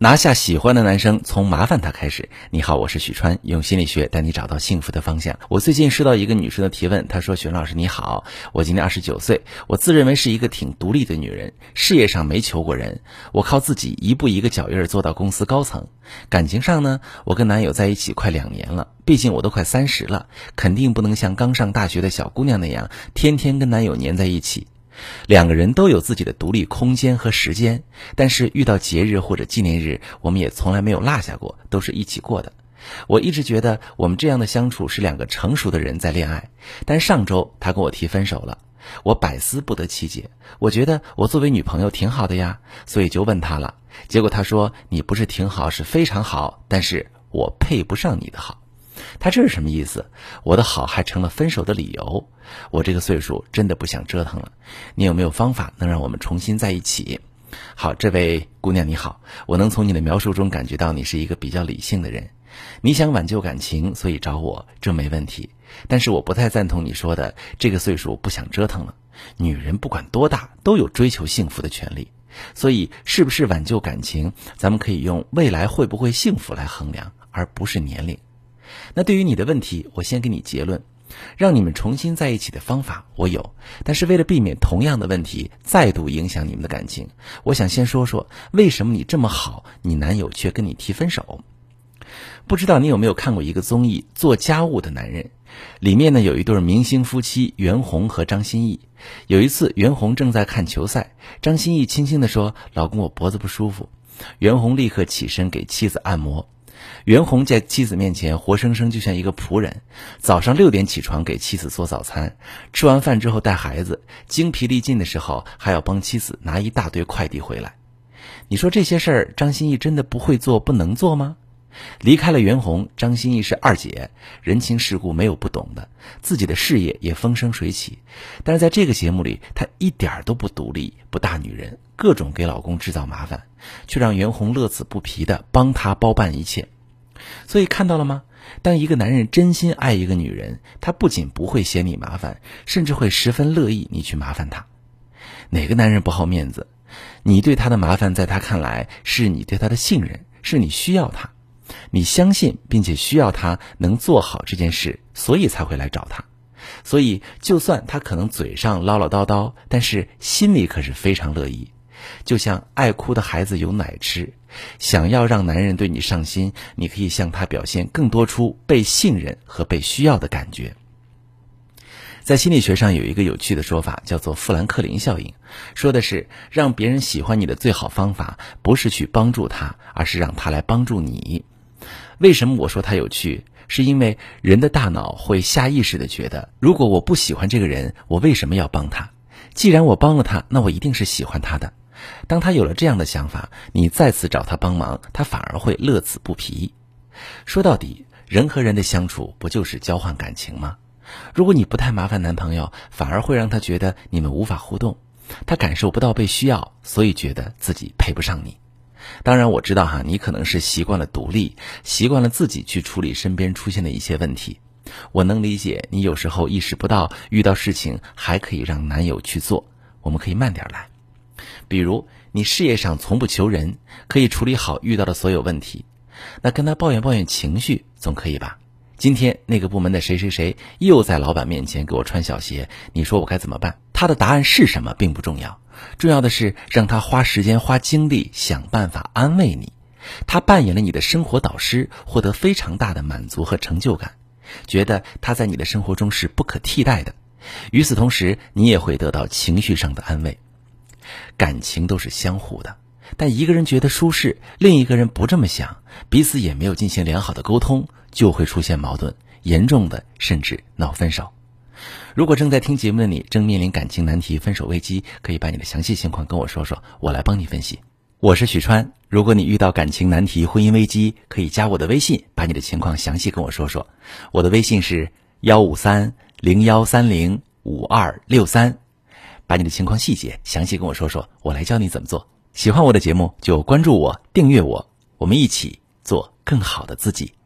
拿下喜欢的男生，从麻烦他开始。你好，我是许川，用心理学带你找到幸福的方向。我最近收到一个女生的提问，她说：“许老师你好，我今年二十九岁，我自认为是一个挺独立的女人，事业上没求过人，我靠自己一步一个脚印做到公司高层。感情上呢，我跟男友在一起快两年了，毕竟我都快三十了，肯定不能像刚上大学的小姑娘那样，天天跟男友黏在一起。”两个人都有自己的独立空间和时间，但是遇到节日或者纪念日，我们也从来没有落下过，都是一起过的。我一直觉得我们这样的相处是两个成熟的人在恋爱，但上周他跟我提分手了，我百思不得其解。我觉得我作为女朋友挺好的呀，所以就问他了，结果他说你不是挺好，是非常好，但是我配不上你的好。他这是什么意思？我的好还成了分手的理由？我这个岁数真的不想折腾了。你有没有方法能让我们重新在一起？好，这位姑娘你好，我能从你的描述中感觉到你是一个比较理性的人。你想挽救感情，所以找我，这没问题。但是我不太赞同你说的这个岁数不想折腾了。女人不管多大都有追求幸福的权利，所以是不是挽救感情，咱们可以用未来会不会幸福来衡量，而不是年龄。那对于你的问题，我先给你结论：让你们重新在一起的方法我有，但是为了避免同样的问题再度影响你们的感情，我想先说说为什么你这么好，你男友却跟你提分手。不知道你有没有看过一个综艺《做家务的男人》，里面呢有一对明星夫妻袁弘和张歆艺。有一次袁弘正在看球赛，张歆艺轻轻地说：“老公，我脖子不舒服。”袁弘立刻起身给妻子按摩。袁弘在妻子面前活生生就像一个仆人，早上六点起床给妻子做早餐，吃完饭之后带孩子，精疲力尽的时候还要帮妻子拿一大堆快递回来。你说这些事儿，张歆艺真的不会做、不能做吗？离开了袁弘，张歆艺是二姐，人情世故没有不懂的，自己的事业也风生水起。但是在这个节目里，她一点都不独立、不大女人，各种给老公制造麻烦，却让袁弘乐此不疲的帮她包办一切。所以看到了吗？当一个男人真心爱一个女人，他不仅不会嫌你麻烦，甚至会十分乐意你去麻烦他。哪个男人不好面子？你对他的麻烦，在他看来是你对他的信任，是你需要他。你相信并且需要他能做好这件事，所以才会来找他。所以，就算他可能嘴上唠唠叨叨，但是心里可是非常乐意。就像爱哭的孩子有奶吃，想要让男人对你上心，你可以向他表现更多出被信任和被需要的感觉。在心理学上有一个有趣的说法，叫做富兰克林效应，说的是让别人喜欢你的最好方法，不是去帮助他，而是让他来帮助你。为什么我说它有趣？是因为人的大脑会下意识的觉得，如果我不喜欢这个人，我为什么要帮他？既然我帮了他，那我一定是喜欢他的。当他有了这样的想法，你再次找他帮忙，他反而会乐此不疲。说到底，人和人的相处不就是交换感情吗？如果你不太麻烦男朋友，反而会让他觉得你们无法互动，他感受不到被需要，所以觉得自己配不上你。当然，我知道哈，你可能是习惯了独立，习惯了自己去处理身边出现的一些问题。我能理解你有时候意识不到，遇到事情还可以让男友去做。我们可以慢点来，比如你事业上从不求人，可以处理好遇到的所有问题，那跟他抱怨抱怨情绪总可以吧？今天那个部门的谁谁谁又在老板面前给我穿小鞋，你说我该怎么办？他的答案是什么并不重要，重要的是让他花时间花精力想办法安慰你。他扮演了你的生活导师，获得非常大的满足和成就感，觉得他在你的生活中是不可替代的。与此同时，你也会得到情绪上的安慰。感情都是相互的，但一个人觉得舒适，另一个人不这么想，彼此也没有进行良好的沟通。就会出现矛盾，严重的甚至闹分手。如果正在听节目的你正面临感情难题、分手危机，可以把你的详细情况跟我说说，我来帮你分析。我是许川，如果你遇到感情难题、婚姻危机，可以加我的微信，把你的情况详细跟我说说。我的微信是幺五三零幺三零五二六三，把你的情况细节详细跟我说说，我来教你怎么做。喜欢我的节目就关注我、订阅我，我们一起做更好的自己。